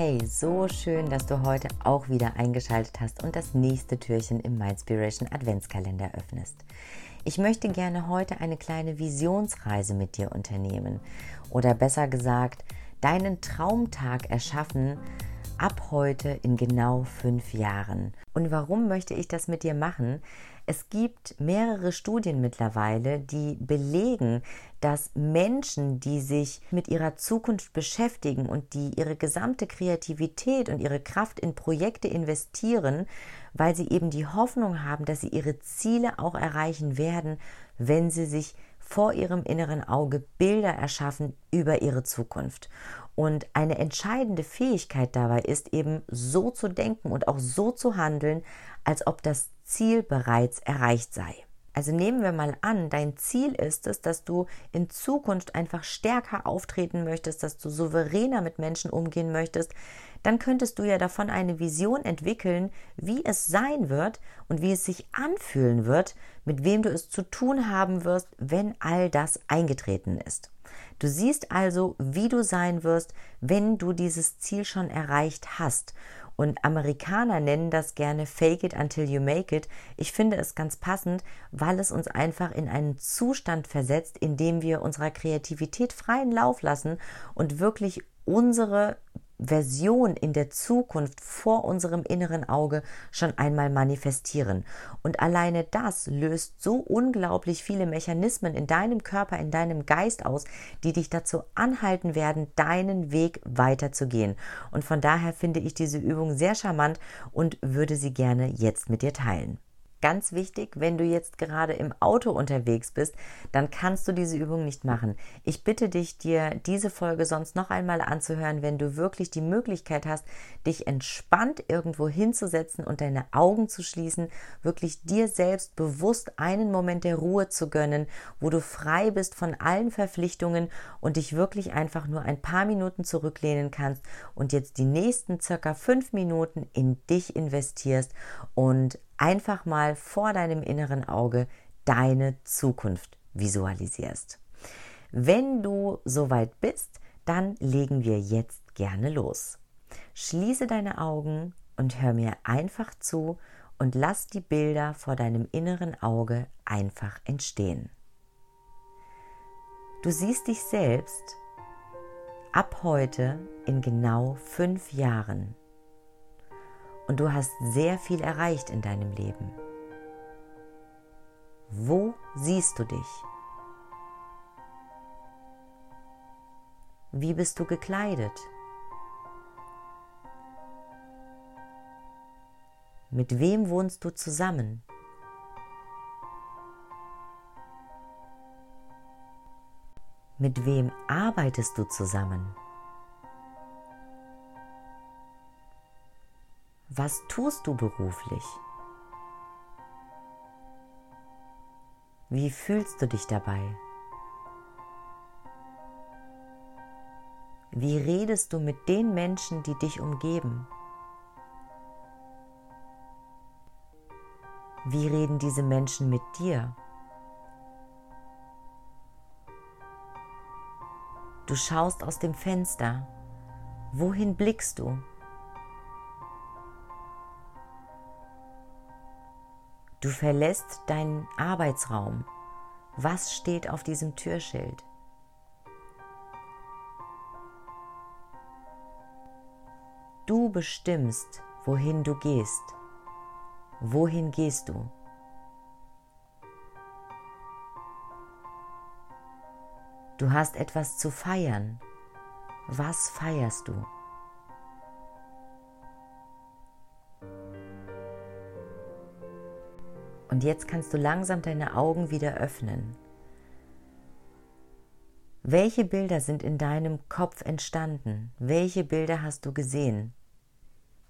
Hey, so schön, dass du heute auch wieder eingeschaltet hast und das nächste Türchen im Mindspiration Adventskalender öffnest. Ich möchte gerne heute eine kleine Visionsreise mit dir unternehmen oder besser gesagt, deinen Traumtag erschaffen ab heute in genau fünf Jahren. Und warum möchte ich das mit dir machen? Es gibt mehrere Studien mittlerweile, die belegen, dass Menschen, die sich mit ihrer Zukunft beschäftigen und die ihre gesamte Kreativität und ihre Kraft in Projekte investieren, weil sie eben die Hoffnung haben, dass sie ihre Ziele auch erreichen werden, wenn sie sich vor ihrem inneren Auge Bilder erschaffen über ihre Zukunft. Und eine entscheidende Fähigkeit dabei ist eben so zu denken und auch so zu handeln, als ob das Ziel bereits erreicht sei. Also nehmen wir mal an, dein Ziel ist es, dass du in Zukunft einfach stärker auftreten möchtest, dass du souveräner mit Menschen umgehen möchtest, dann könntest du ja davon eine Vision entwickeln, wie es sein wird und wie es sich anfühlen wird, mit wem du es zu tun haben wirst, wenn all das eingetreten ist. Du siehst also, wie du sein wirst, wenn du dieses Ziel schon erreicht hast. Und Amerikaner nennen das gerne Fake it until you make it. Ich finde es ganz passend, weil es uns einfach in einen Zustand versetzt, in dem wir unserer Kreativität freien Lauf lassen und wirklich unsere Version in der Zukunft vor unserem inneren Auge schon einmal manifestieren. Und alleine das löst so unglaublich viele Mechanismen in deinem Körper, in deinem Geist aus, die dich dazu anhalten werden, deinen Weg weiterzugehen. Und von daher finde ich diese Übung sehr charmant und würde sie gerne jetzt mit dir teilen. Ganz wichtig, wenn du jetzt gerade im Auto unterwegs bist, dann kannst du diese Übung nicht machen. Ich bitte dich, dir diese Folge sonst noch einmal anzuhören, wenn du wirklich die Möglichkeit hast, dich entspannt irgendwo hinzusetzen und deine Augen zu schließen, wirklich dir selbst bewusst einen Moment der Ruhe zu gönnen, wo du frei bist von allen Verpflichtungen und dich wirklich einfach nur ein paar Minuten zurücklehnen kannst und jetzt die nächsten circa fünf Minuten in dich investierst und einfach mal vor deinem inneren Auge deine Zukunft visualisierst. Wenn du soweit bist, dann legen wir jetzt gerne los. Schließe deine Augen und hör mir einfach zu und lass die Bilder vor deinem inneren Auge einfach entstehen. Du siehst dich selbst ab heute in genau fünf Jahren du hast sehr viel erreicht in deinem Leben. Wo siehst du dich? Wie bist du gekleidet? Mit wem wohnst du zusammen? Mit wem arbeitest du zusammen? Was tust du beruflich? Wie fühlst du dich dabei? Wie redest du mit den Menschen, die dich umgeben? Wie reden diese Menschen mit dir? Du schaust aus dem Fenster. Wohin blickst du? Du verlässt deinen Arbeitsraum. Was steht auf diesem Türschild? Du bestimmst, wohin du gehst. Wohin gehst du? Du hast etwas zu feiern. Was feierst du? Und jetzt kannst du langsam deine Augen wieder öffnen. Welche Bilder sind in deinem Kopf entstanden? Welche Bilder hast du gesehen?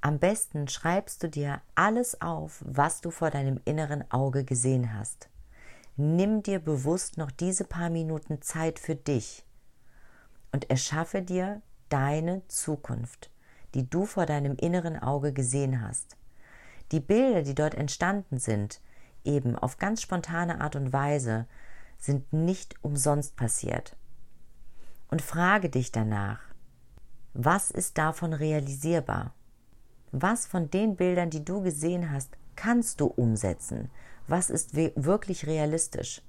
Am besten schreibst du dir alles auf, was du vor deinem inneren Auge gesehen hast. Nimm dir bewusst noch diese paar Minuten Zeit für dich und erschaffe dir deine Zukunft, die du vor deinem inneren Auge gesehen hast. Die Bilder, die dort entstanden sind, eben auf ganz spontane Art und Weise, sind nicht umsonst passiert. Und frage dich danach, was ist davon realisierbar? Was von den Bildern, die du gesehen hast, kannst du umsetzen? Was ist wirklich realistisch?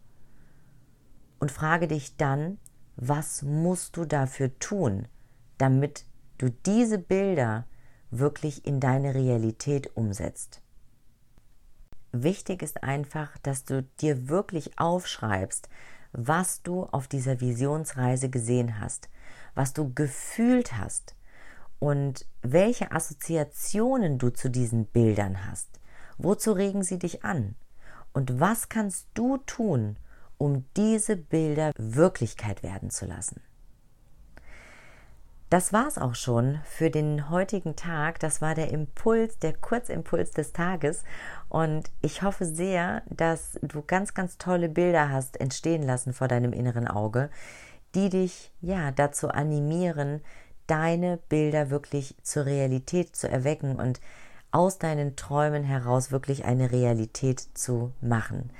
Und frage dich dann, was musst du dafür tun, damit du diese Bilder wirklich in deine Realität umsetzt. Wichtig ist einfach, dass du dir wirklich aufschreibst, was du auf dieser Visionsreise gesehen hast, was du gefühlt hast und welche Assoziationen du zu diesen Bildern hast. Wozu regen sie dich an? Und was kannst du tun, um diese Bilder Wirklichkeit werden zu lassen. Das war's auch schon für den heutigen Tag. Das war der Impuls, der Kurzimpuls des Tages. Und ich hoffe sehr, dass du ganz, ganz tolle Bilder hast entstehen lassen vor deinem inneren Auge, die dich ja dazu animieren, deine Bilder wirklich zur Realität zu erwecken und aus deinen Träumen heraus wirklich eine Realität zu machen.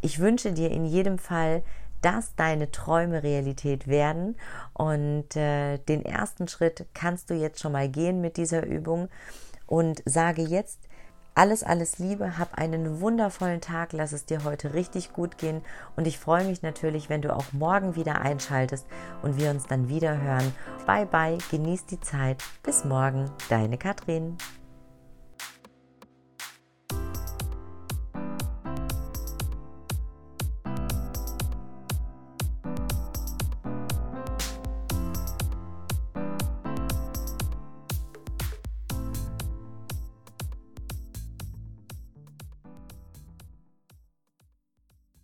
Ich wünsche dir in jedem Fall, dass deine Träume Realität werden. Und äh, den ersten Schritt kannst du jetzt schon mal gehen mit dieser Übung und sage jetzt, alles, alles Liebe, hab einen wundervollen Tag, lass es dir heute richtig gut gehen und ich freue mich natürlich, wenn du auch morgen wieder einschaltest und wir uns dann wieder hören. Bye bye, genieß die Zeit. Bis morgen, deine Katrin.